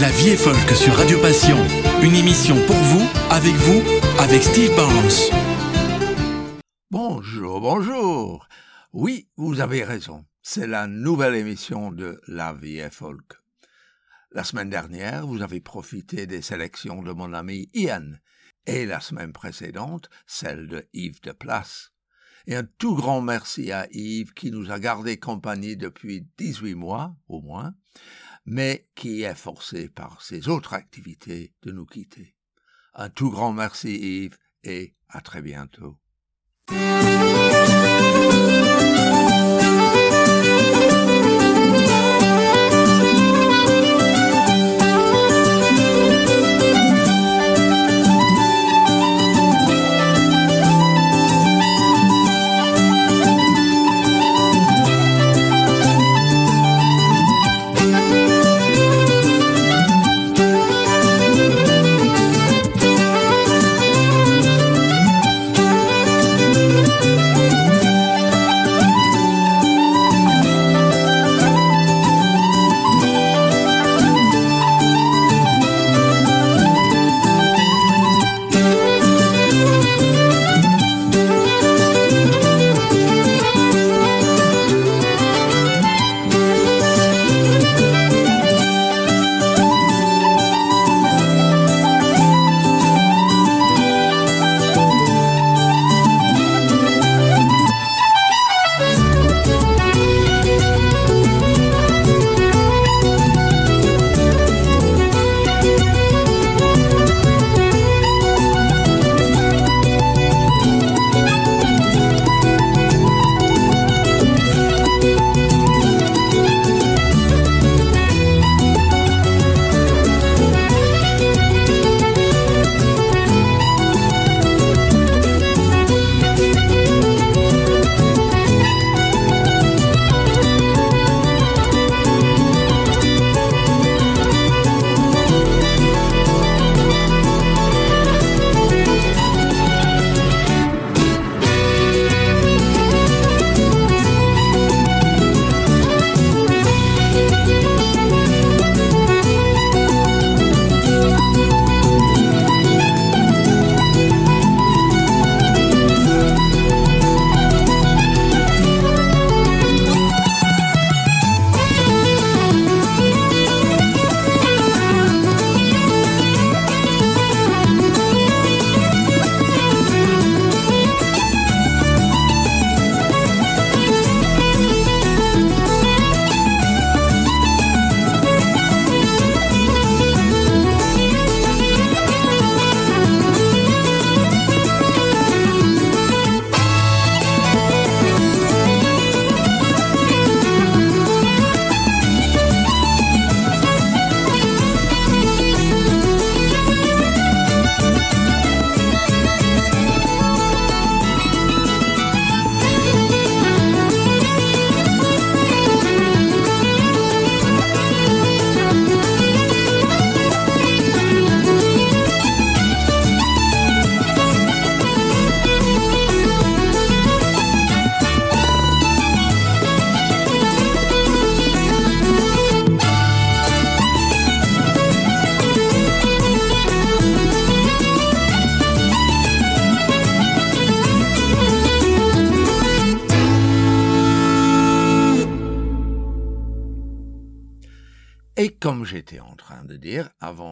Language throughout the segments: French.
La vie est folk sur Radio Passion. Une émission pour vous, avec vous, avec Steve Barnes. Bonjour, bonjour. Oui, vous avez raison. C'est la nouvelle émission de La vie est folk. La semaine dernière, vous avez profité des sélections de mon ami Ian et la semaine précédente, celle de Yves de Place. Et un tout grand merci à Yves qui nous a gardé compagnie depuis 18 mois au moins, mais qui est forcé par ses autres activités de nous quitter. Un tout grand merci Yves et à très bientôt.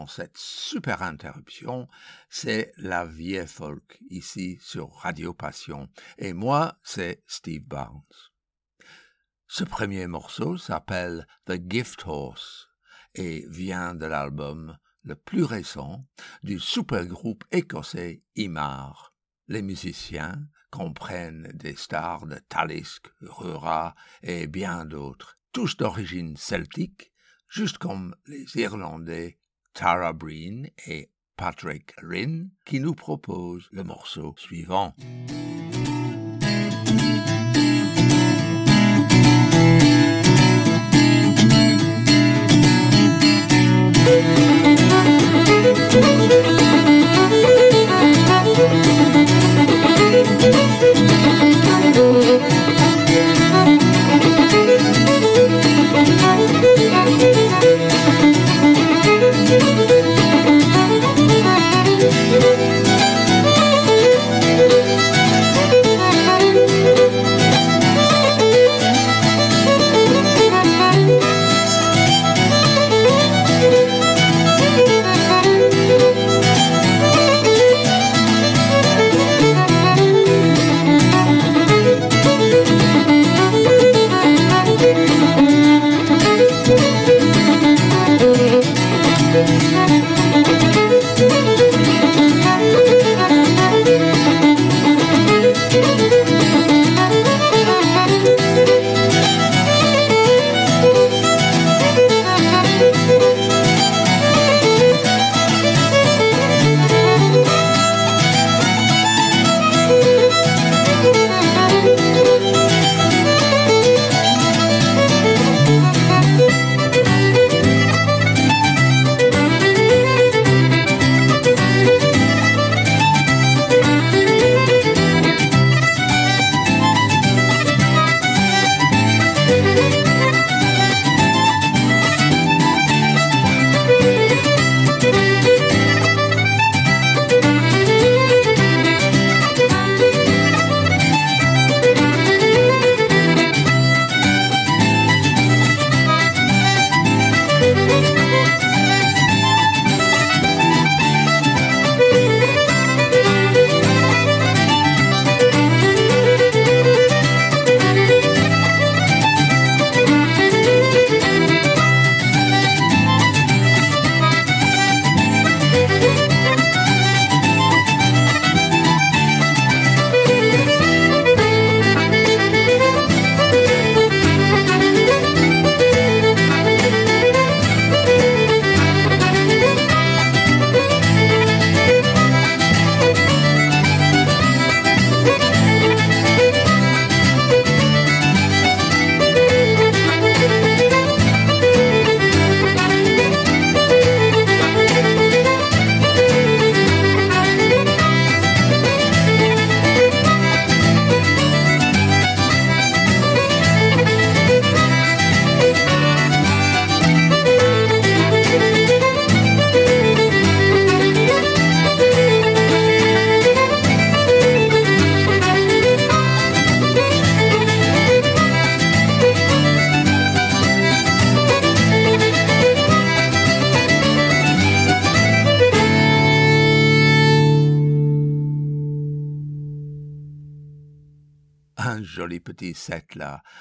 Cette super interruption, c'est la vieille folk ici sur Radio Passion. Et moi, c'est Steve Barnes. Ce premier morceau s'appelle The Gift Horse et vient de l'album le plus récent du supergroupe écossais Imar. Les musiciens comprennent des stars de Talisk, Rura et bien d'autres, tous d'origine celtique juste comme les Irlandais Tara Breen et Patrick Rinn qui nous proposent le morceau suivant.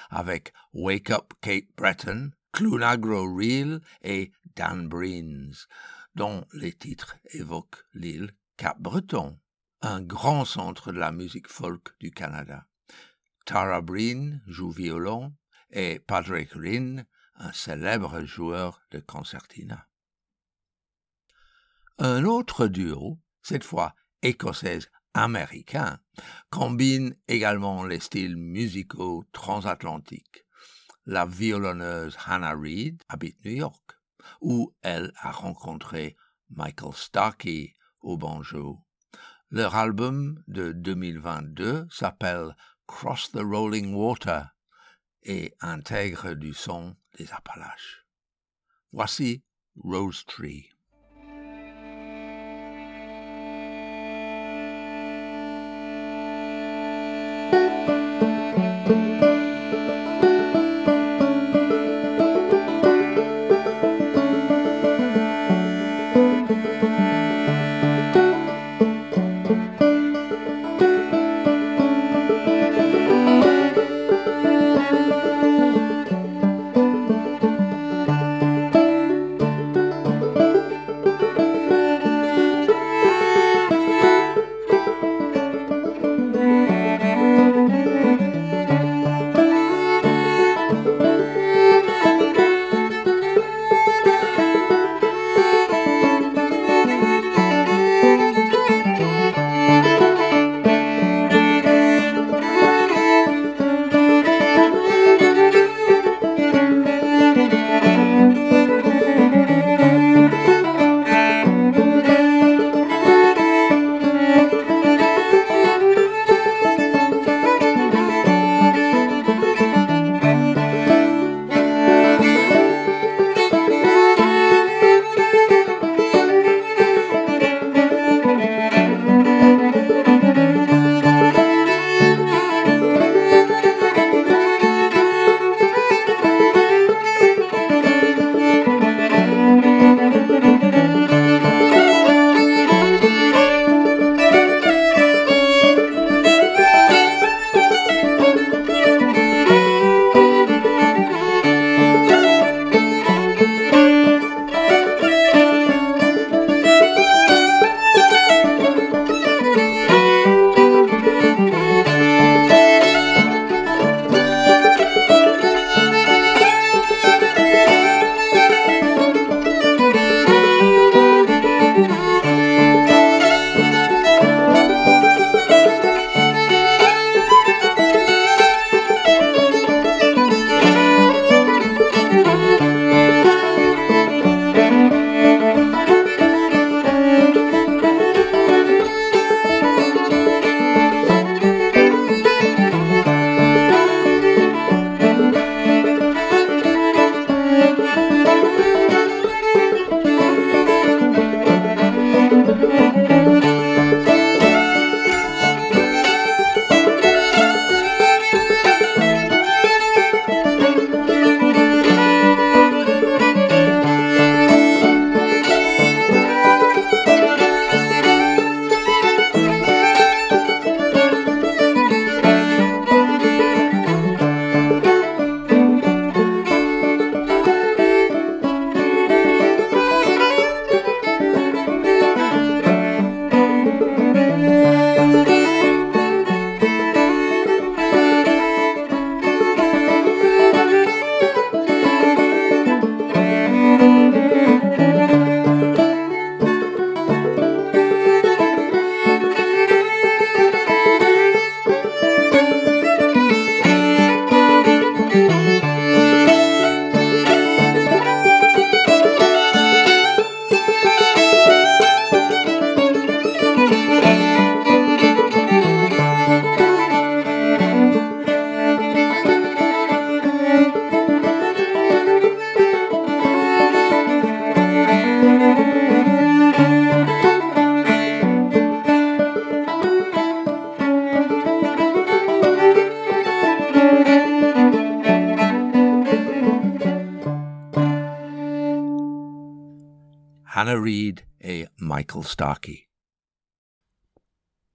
Avec Wake Up Kate Breton, Clunagro Reel et Dan Breens, dont les titres évoquent l'île Cap-Breton, un grand centre de la musique folk du Canada. Tara Breen joue violon et Patrick Rinn, un célèbre joueur de concertina. Un autre duo, cette fois écossaise-américain, combine également les styles musicaux transatlantiques. La violonneuse Hannah Reid habite New York, où elle a rencontré Michael Starkey au banjo. Leur album de 2022 s'appelle Cross the Rolling Water et intègre du son des Appalaches. Voici Rose Tree.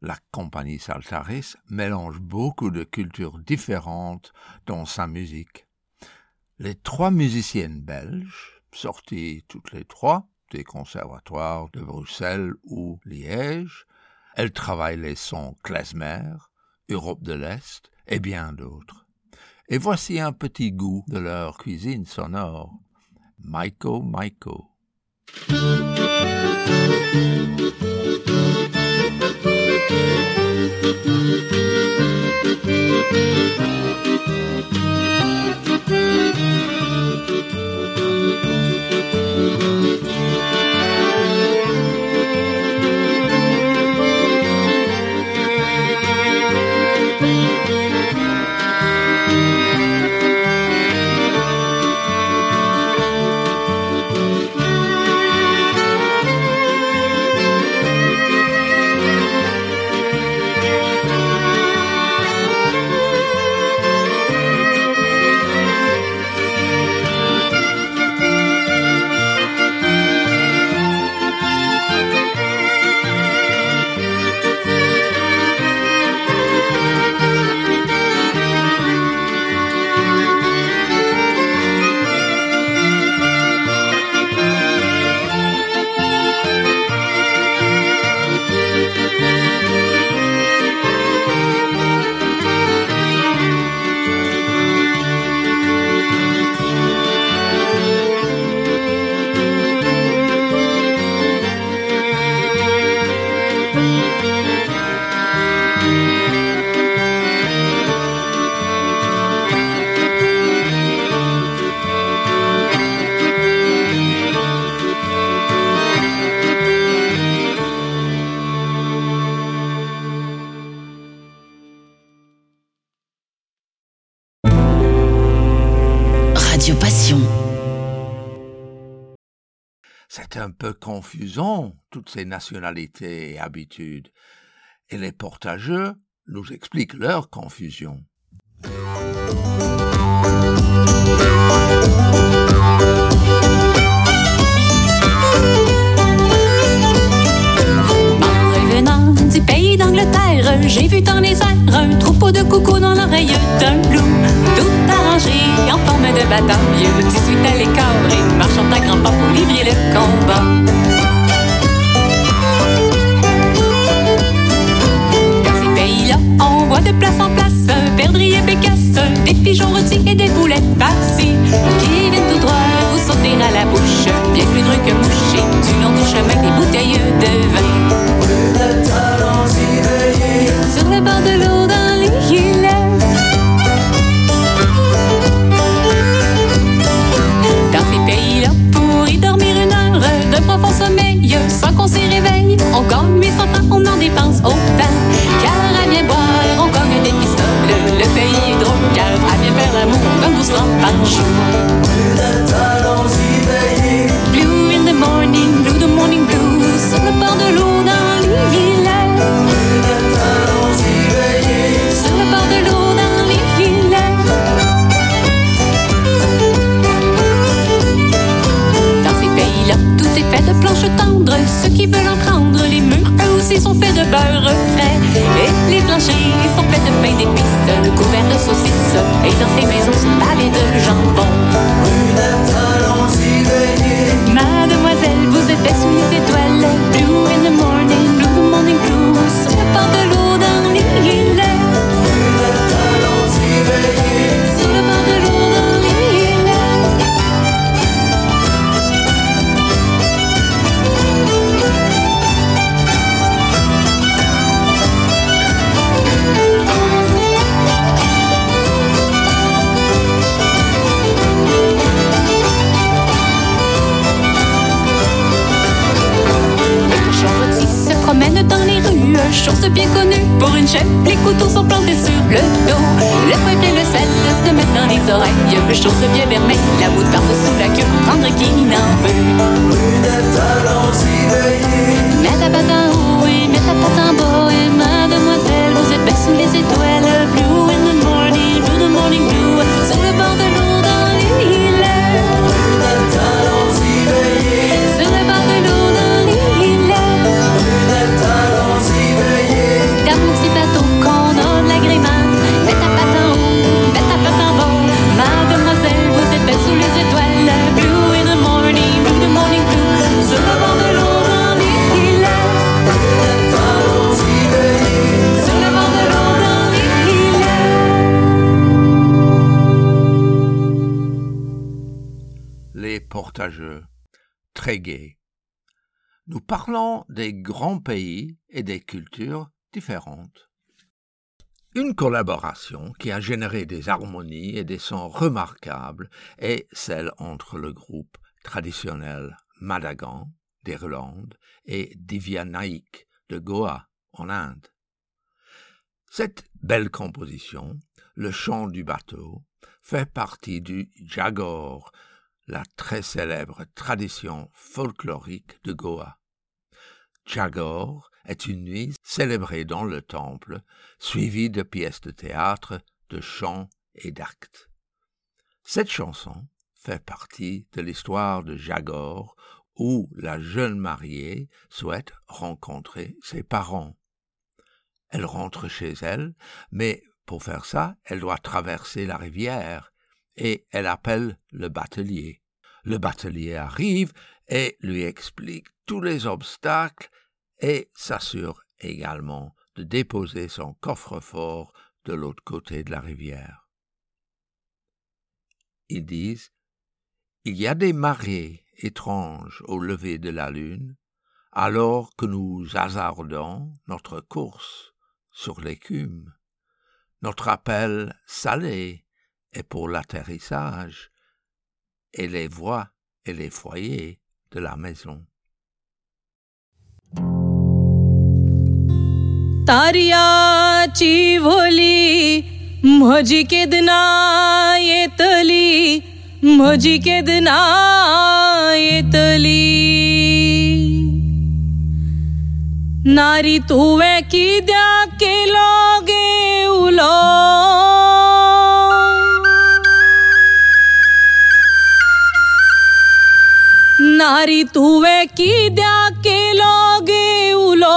La compagnie Saltaris mélange beaucoup de cultures différentes dans sa musique. Les trois musiciennes belges, sorties toutes les trois des conservatoires de Bruxelles ou Liège, elles travaillent les sons klezmer, Europe de l'Est et bien d'autres. Et voici un petit goût de leur cuisine sonore. Maiko Maiko. Un confusant, toutes ces nationalités et habitudes, et les portageux nous expliquent leur confusion. du pays d'Angleterre, j'ai vu dans les airs un troupeau de coucous dans l'oreille d'un loup. Tout arrangé en forme de bataille, suite à l'écart et marchant à grands pas pour livrer le combat. Dans ces pays-là, on voit de place en place perdrix et bécasse, des pigeons rôtis et des boulettes farcies qui viennent tout droit vous sauter à la bouche, bien plus drôle que moucher du long du chemin des bouteilles de vin sur le bord de l'eau on gagne 800 francs, on en dépense autant. Car à bien boire, on gagne des pistoles. Le pays est drôle, car à bien faire l'amour, comme 12 francs par jour. Blue in the morning, blue the morning blue, sur le bord de l'eau dans les villes. de planches tendres, ceux qui veulent en aussi sont faits de beurre frais. Et les planchers sont faits de pain d'épices, couverts de saucisses, et dans ces maisons sont pavés de jambon. Cultures différentes. Une collaboration qui a généré des harmonies et des sons remarquables est celle entre le groupe traditionnel Madagan d'Irlande et Divya Naik de Goa en Inde. Cette belle composition, le chant du bateau, fait partie du Jagor, la très célèbre tradition folklorique de Goa. Jagor est une nuit célébrée dans le temple, suivie de pièces de théâtre, de chants et d'actes. Cette chanson fait partie de l'histoire de Jagor où la jeune mariée souhaite rencontrer ses parents. Elle rentre chez elle, mais pour faire ça, elle doit traverser la rivière, et elle appelle le batelier. Le batelier arrive et lui explique tous les obstacles et s'assure également de déposer son coffre-fort de l'autre côté de la rivière. Ils disent Il y a des marées étranges au lever de la lune, alors que nous hasardons notre course sur l'écume. Notre appel salé est pour l'atterrissage et les voies et les foyers de la maison. तारियाची भोली म्हजी केदना येतली म्हजी केदना येतली नारी तुवें कित्याक केलो गे उलो। नारी तुवें कित्याक केलो गे उलो।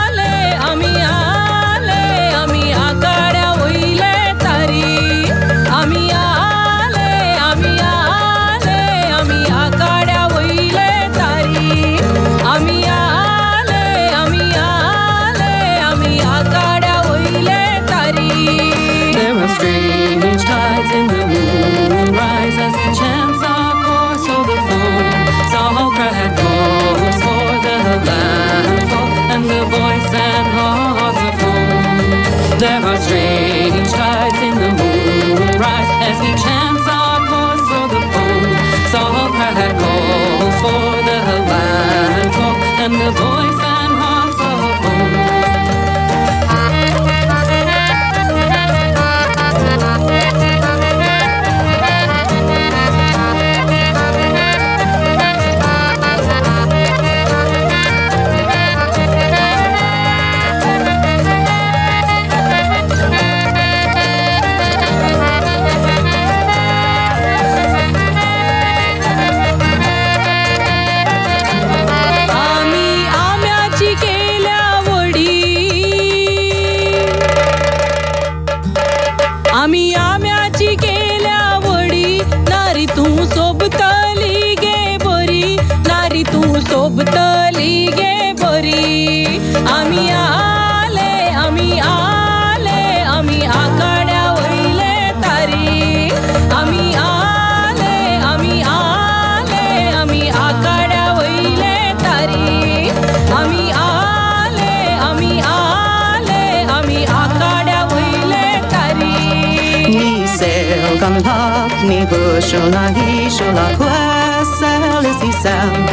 sorsolani, leszel, ez hiszem.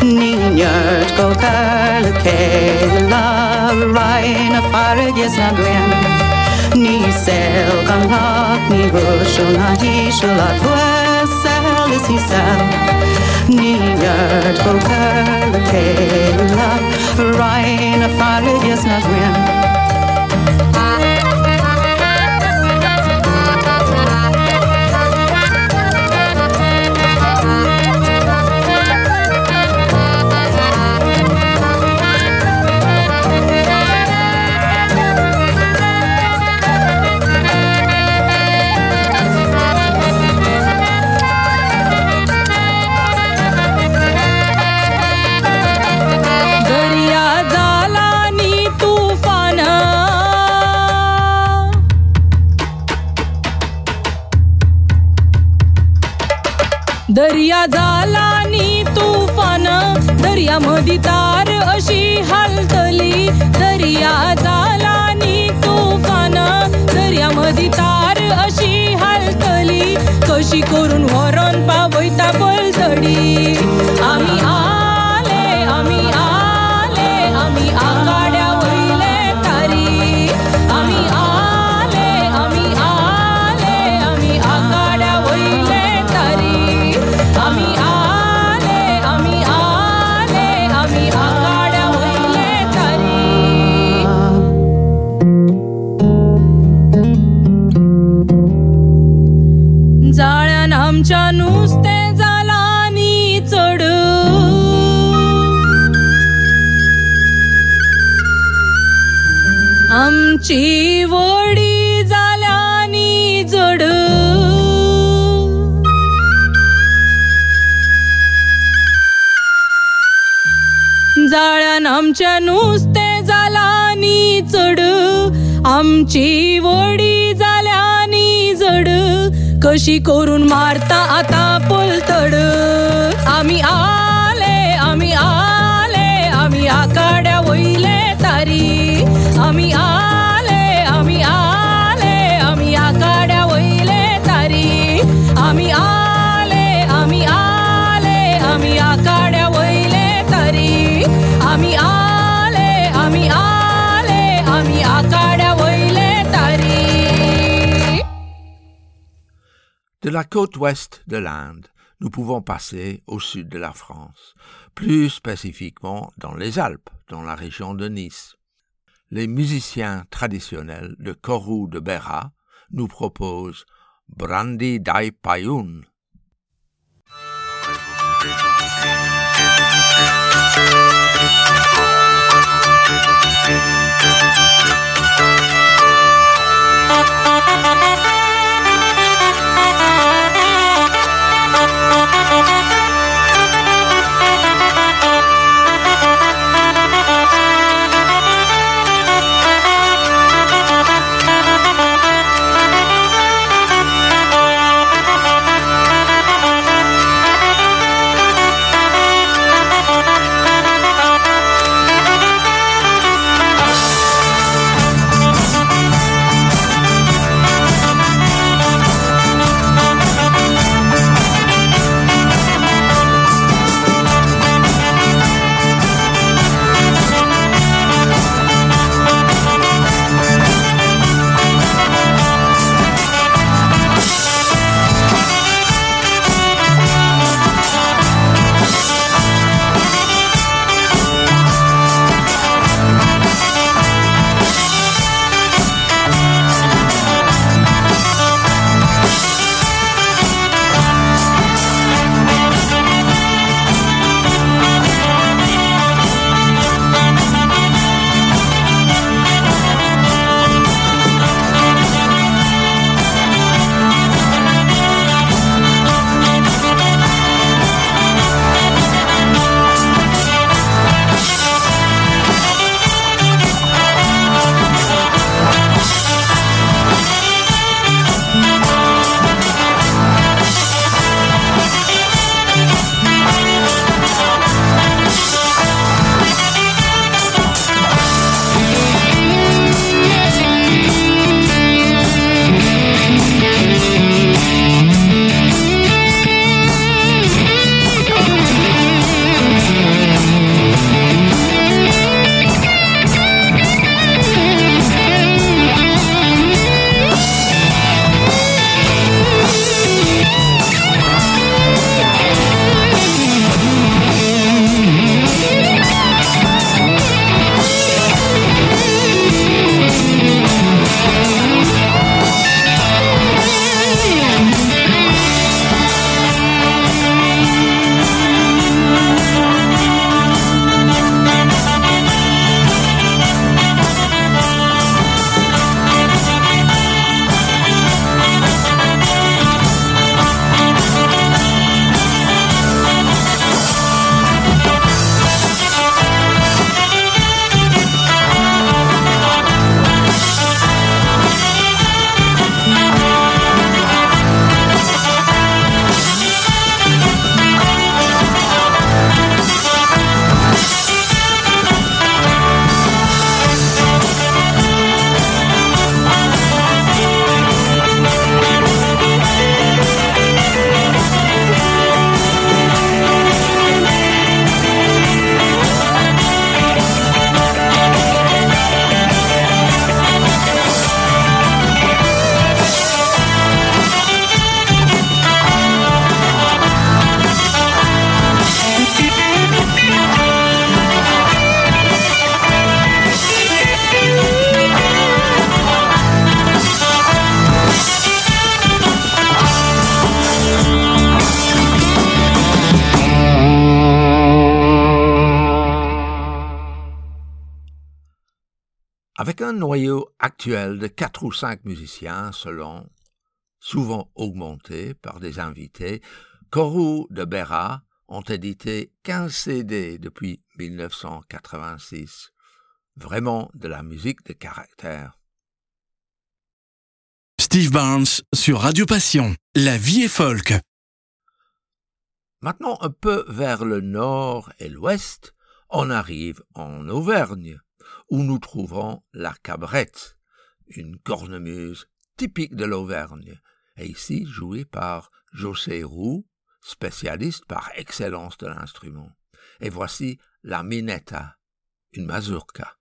Ninjört kokál, kéla, rajna fáradj, ez na olyan. Ni szelkan lakni, rossolani, solat, leszel, ez hiszem. Ninjört kokál, kéla, rajna fáradj, ez na olyan. झाला नी तुफान. दर्या मधी तार अशी हालतली. दर्या झाला नी तुफान. दर्या मधी तार अशी हालतली. कशी करून व्हरोन पावयता पलतडी आमी आले आमी आले आमी आघाड आमची वडी जाल्यानी जड. जाळ्यान आमच्या नुस्तें जालांनी चड आमची वडी जाल्यानी जड. कशी करून मारता आतां पलतड. आमी आले आमी आले आमी आकाड्या वयले तारी. आमी आ De la côte ouest de l'Inde, nous pouvons passer au sud de la France, plus spécifiquement dans les Alpes, dans la région de Nice. Les musiciens traditionnels de Kourou de Berra nous proposent Brandy Dai Payun, noyau actuel de quatre ou cinq musiciens selon, souvent augmenté par des invités, Corou de Berra ont édité 15 CD depuis 1986. Vraiment de la musique de caractère. Steve Barnes sur Radio Passion. La vie est folk. Maintenant un peu vers le nord et l'ouest, on arrive en Auvergne, où nous trouvons la cabrette, une cornemuse typique de l'Auvergne, et ici jouée par José Roux, spécialiste par excellence de l'instrument. Et voici la minetta, une mazurka.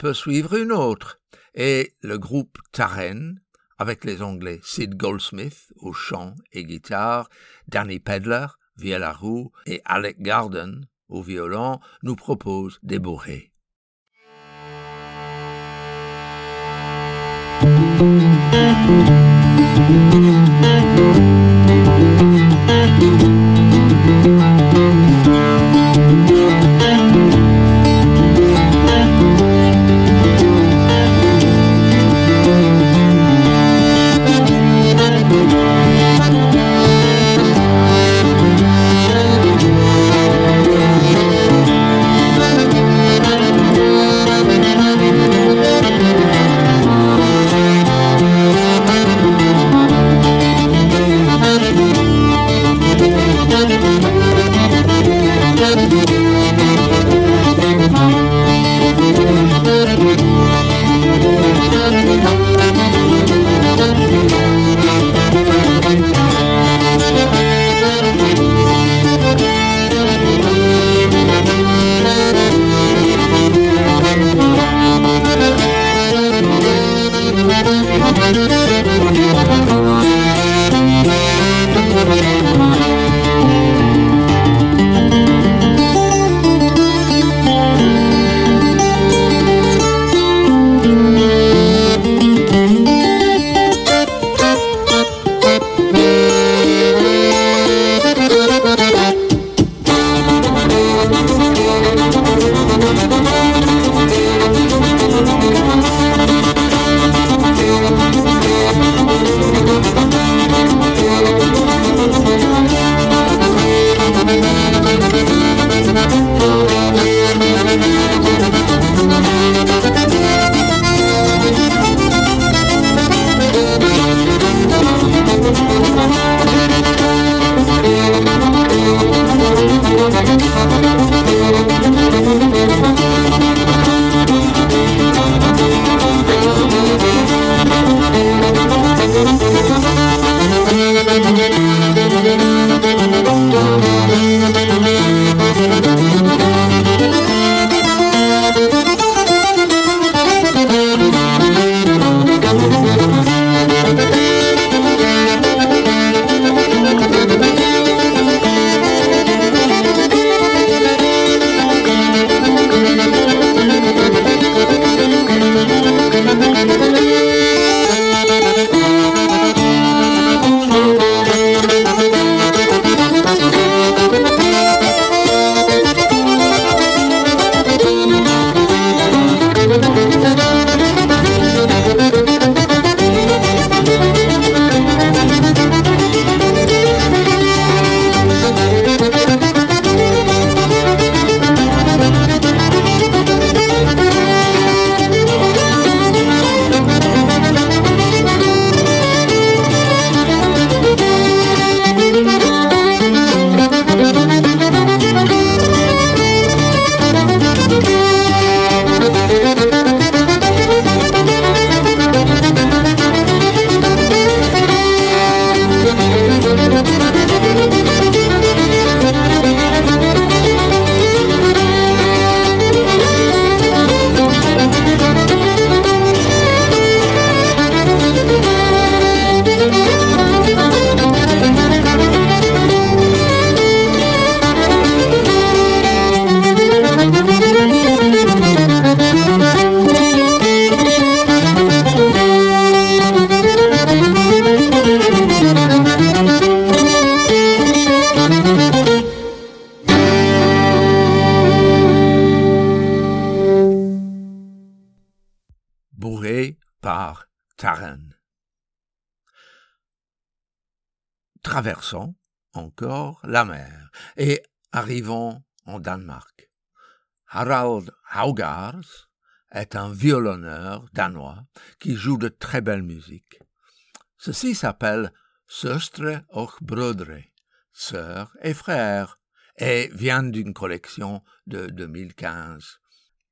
peut suivre une autre, et le groupe Taren, avec les Anglais Sid Goldsmith au chant et guitare, Danny Pedler, via la roue et Alec Garden au violon, nous propose des bourrées. Encore la mer et arrivons en Danemark. Harald Haugars est un violonneur danois qui joue de très belle musique. Ceci s'appelle Söstre och brödre, sœur et frère, et vient d'une collection de 2015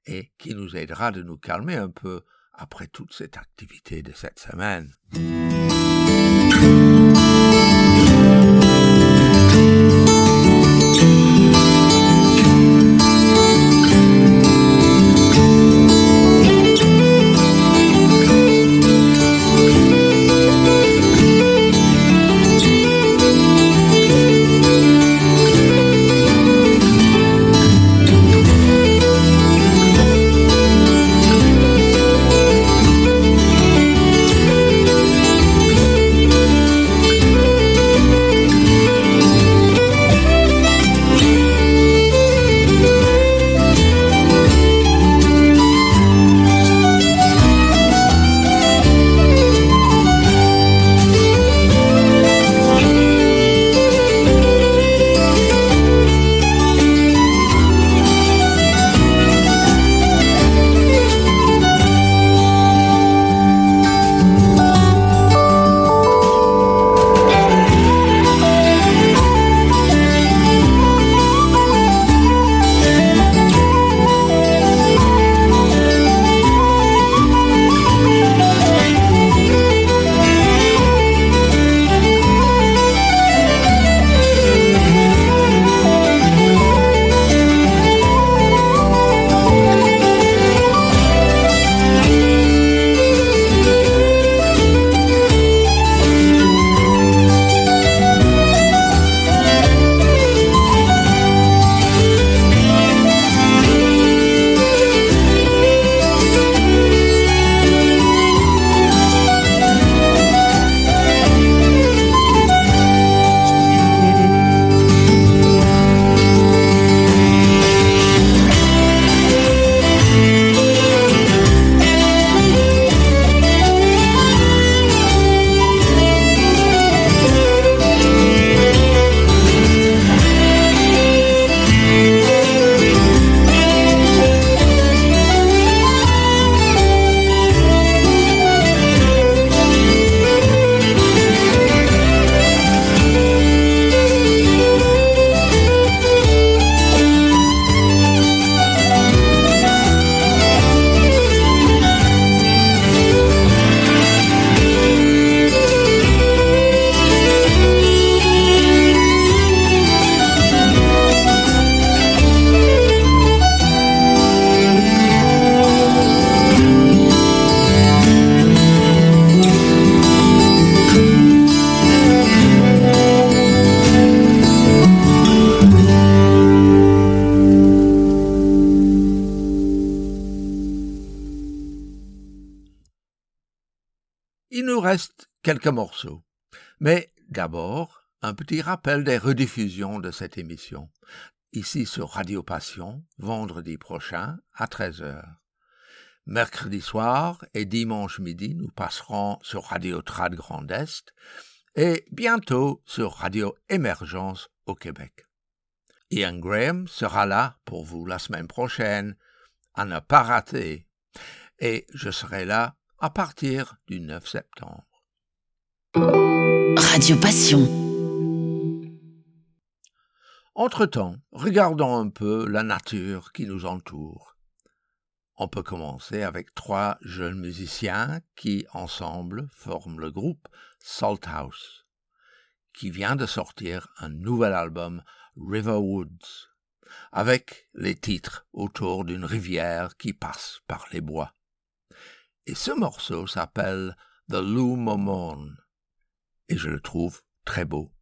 et qui nous aidera de nous calmer un peu après toute cette activité de cette semaine. Petit rappel des rediffusions de cette émission. Ici sur Radio Passion, vendredi prochain à 13h. Mercredi soir et dimanche midi, nous passerons sur Radio Trad Grand Est et bientôt sur Radio Émergence au Québec. Ian Graham sera là pour vous la semaine prochaine, à ne pas rater. Et je serai là à partir du 9 septembre. Radio Passion. Entre-temps, regardons un peu la nature qui nous entoure. On peut commencer avec trois jeunes musiciens qui, ensemble, forment le groupe Salt House, qui vient de sortir un nouvel album River Woods, avec les titres autour d'une rivière qui passe par les bois. Et ce morceau s'appelle The Lou Momon, et je le trouve très beau.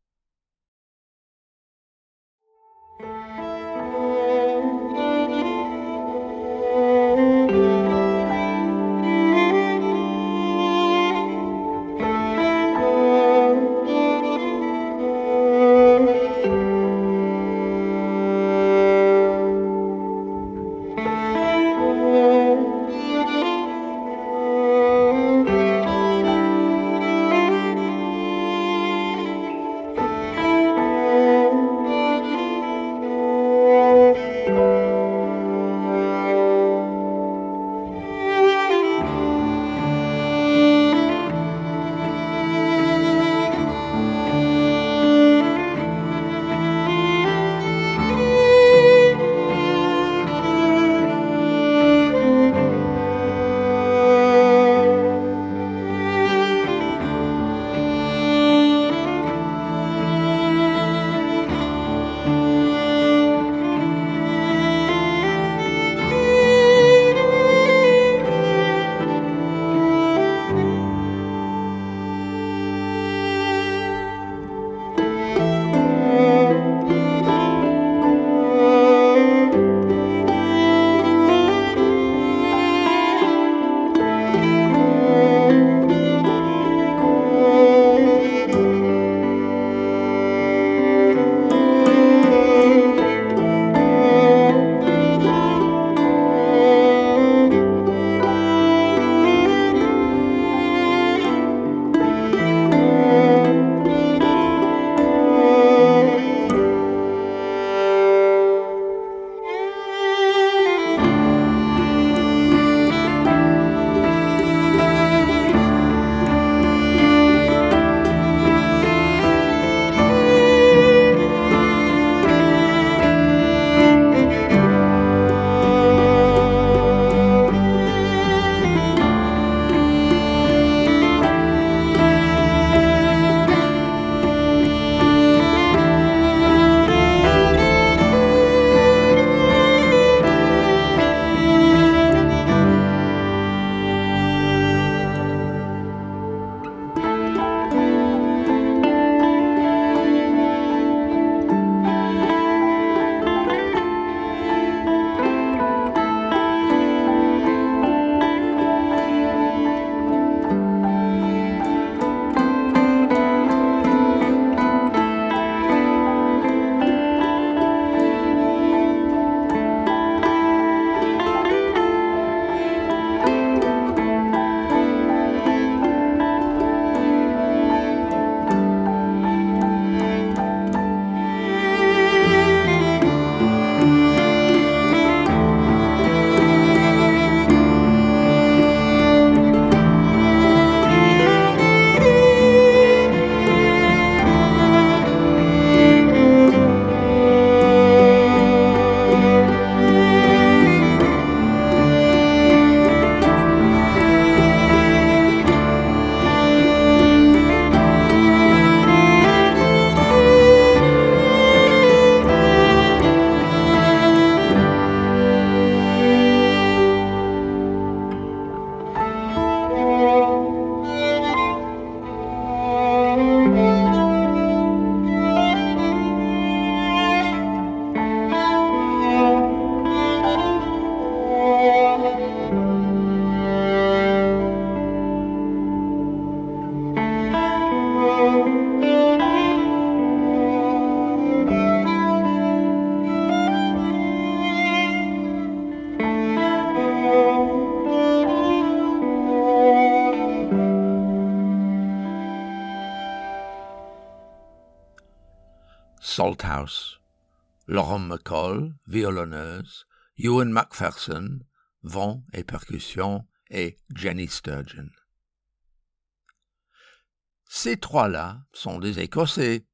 Ewan McPherson, vent et percussion, et Jenny Sturgeon. Ces trois-là sont des Écossais,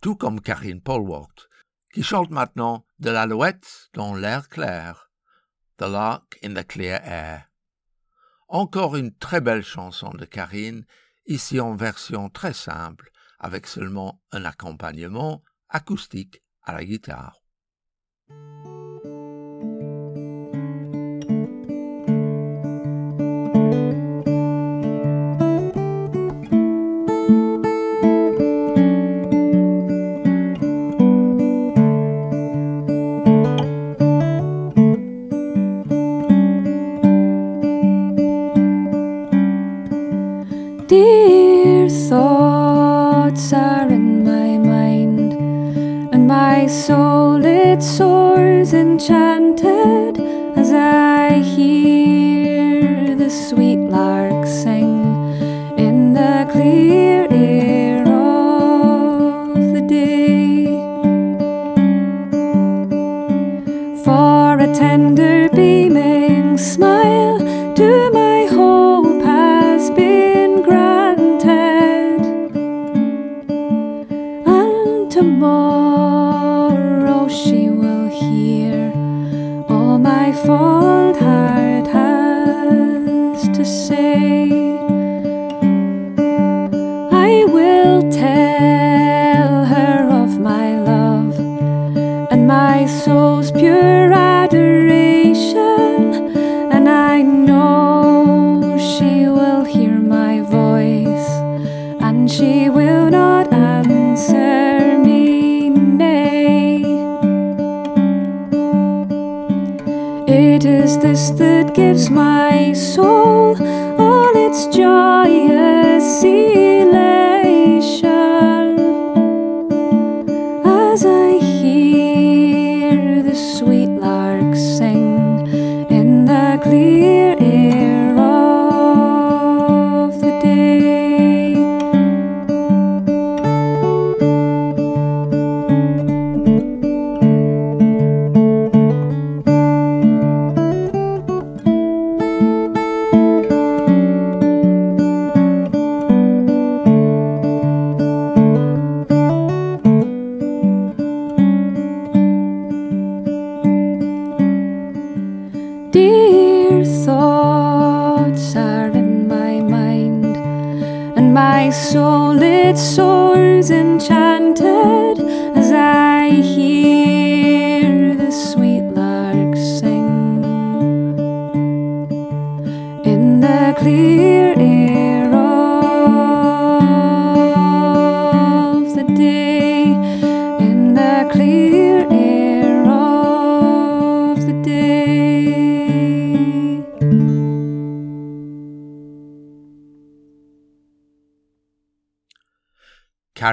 tout comme Karine Polwart, qui chante maintenant de l'alouette dans l'air clair, The Lark in the Clear Air. Encore une très belle chanson de Karine, ici en version très simple, avec seulement un accompagnement acoustique à la guitare. My soul it soars enchanted as I hear the sweet lark It is this that gives my soul all its joyous elation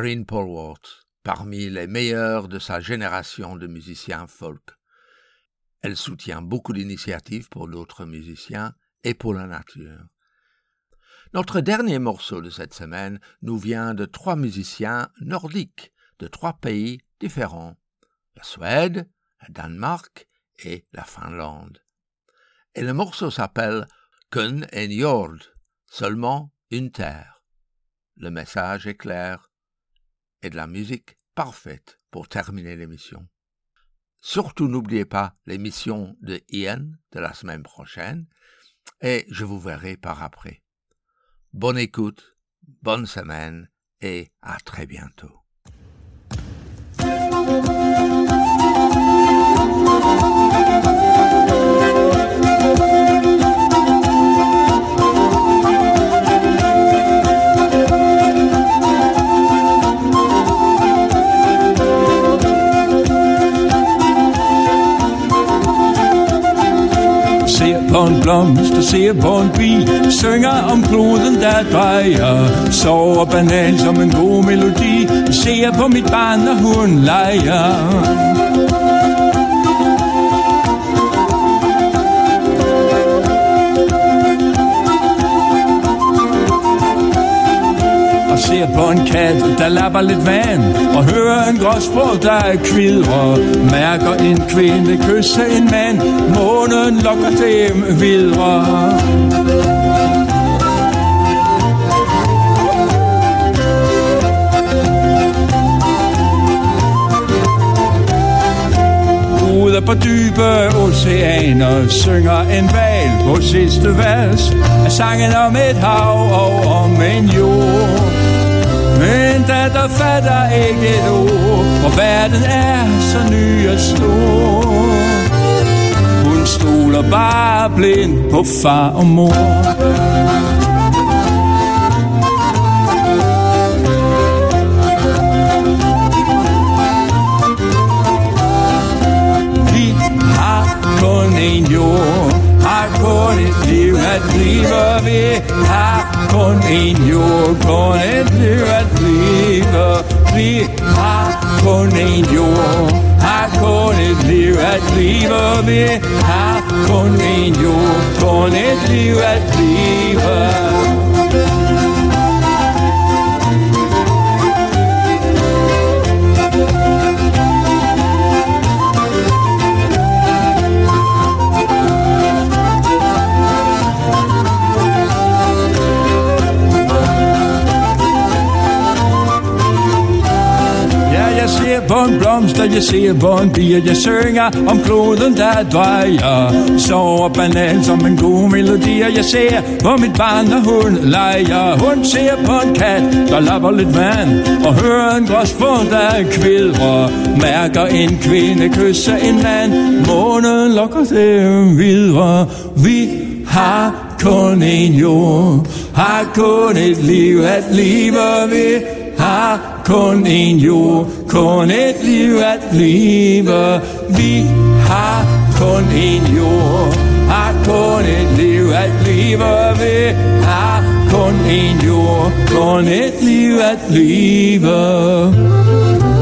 Karine Polwart, parmi les meilleurs de sa génération de musiciens folk. Elle soutient beaucoup d'initiatives pour d'autres musiciens et pour la nature. Notre dernier morceau de cette semaine nous vient de trois musiciens nordiques de trois pays différents, la Suède, le Danemark et la Finlande. Et le morceau s'appelle Kun en jord, seulement une terre. Le message est clair et de la musique parfaite pour terminer l'émission. Surtout n'oubliez pas l'émission de Ian de la semaine prochaine et je vous verrai par après. Bonne écoute, bonne semaine et à très bientôt. På en blomst og ser på en bi Synger om kloden der drejer. Sover banal som en god melodi Ser på mit barn når hun leger. Ser på en kat, der lapper lidt vand Og hører en gråsbrug, der er kvidre Mærker en kvinde kysse en mand Månen lokker dem videre Ude på dybe oceaner synger en val på sidste vers af sangen om et hav og om jeg fatter ikke et ord, og verden er så ny og stor. Hun stoler bare blind på far og mor. Vi har kun en jord, har kun et liv at leve. Vi har kun en jord, kun et liv at leve. Vi har kun en jord, har kun et liv at leve. På en blomst, og jeg ser på en bier Jeg synger om kloden, der drejer Sover banal som en god melodi Og jeg ser på mit barn, når hun leger. Hun ser på en kat, der lapper lidt vand Og hører en gråsbund, der kvidrer Mærker en kvinde kysse en mand. Månen lokker dem videre. Vi har kun en jord Har kun et liv at leve. Vi har kun en jord, kun et liv at leve. Vi har kun en jord, har kun et liv at leve. Vi har kun en jord, kun et liv at leve.